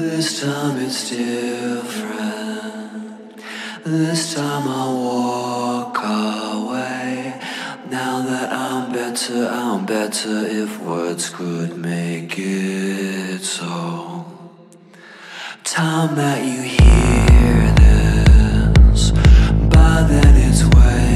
This time it's different. This time I walk away. Now that I'm better, I'm better if words could make it so. Time that you hear this, by then it's way.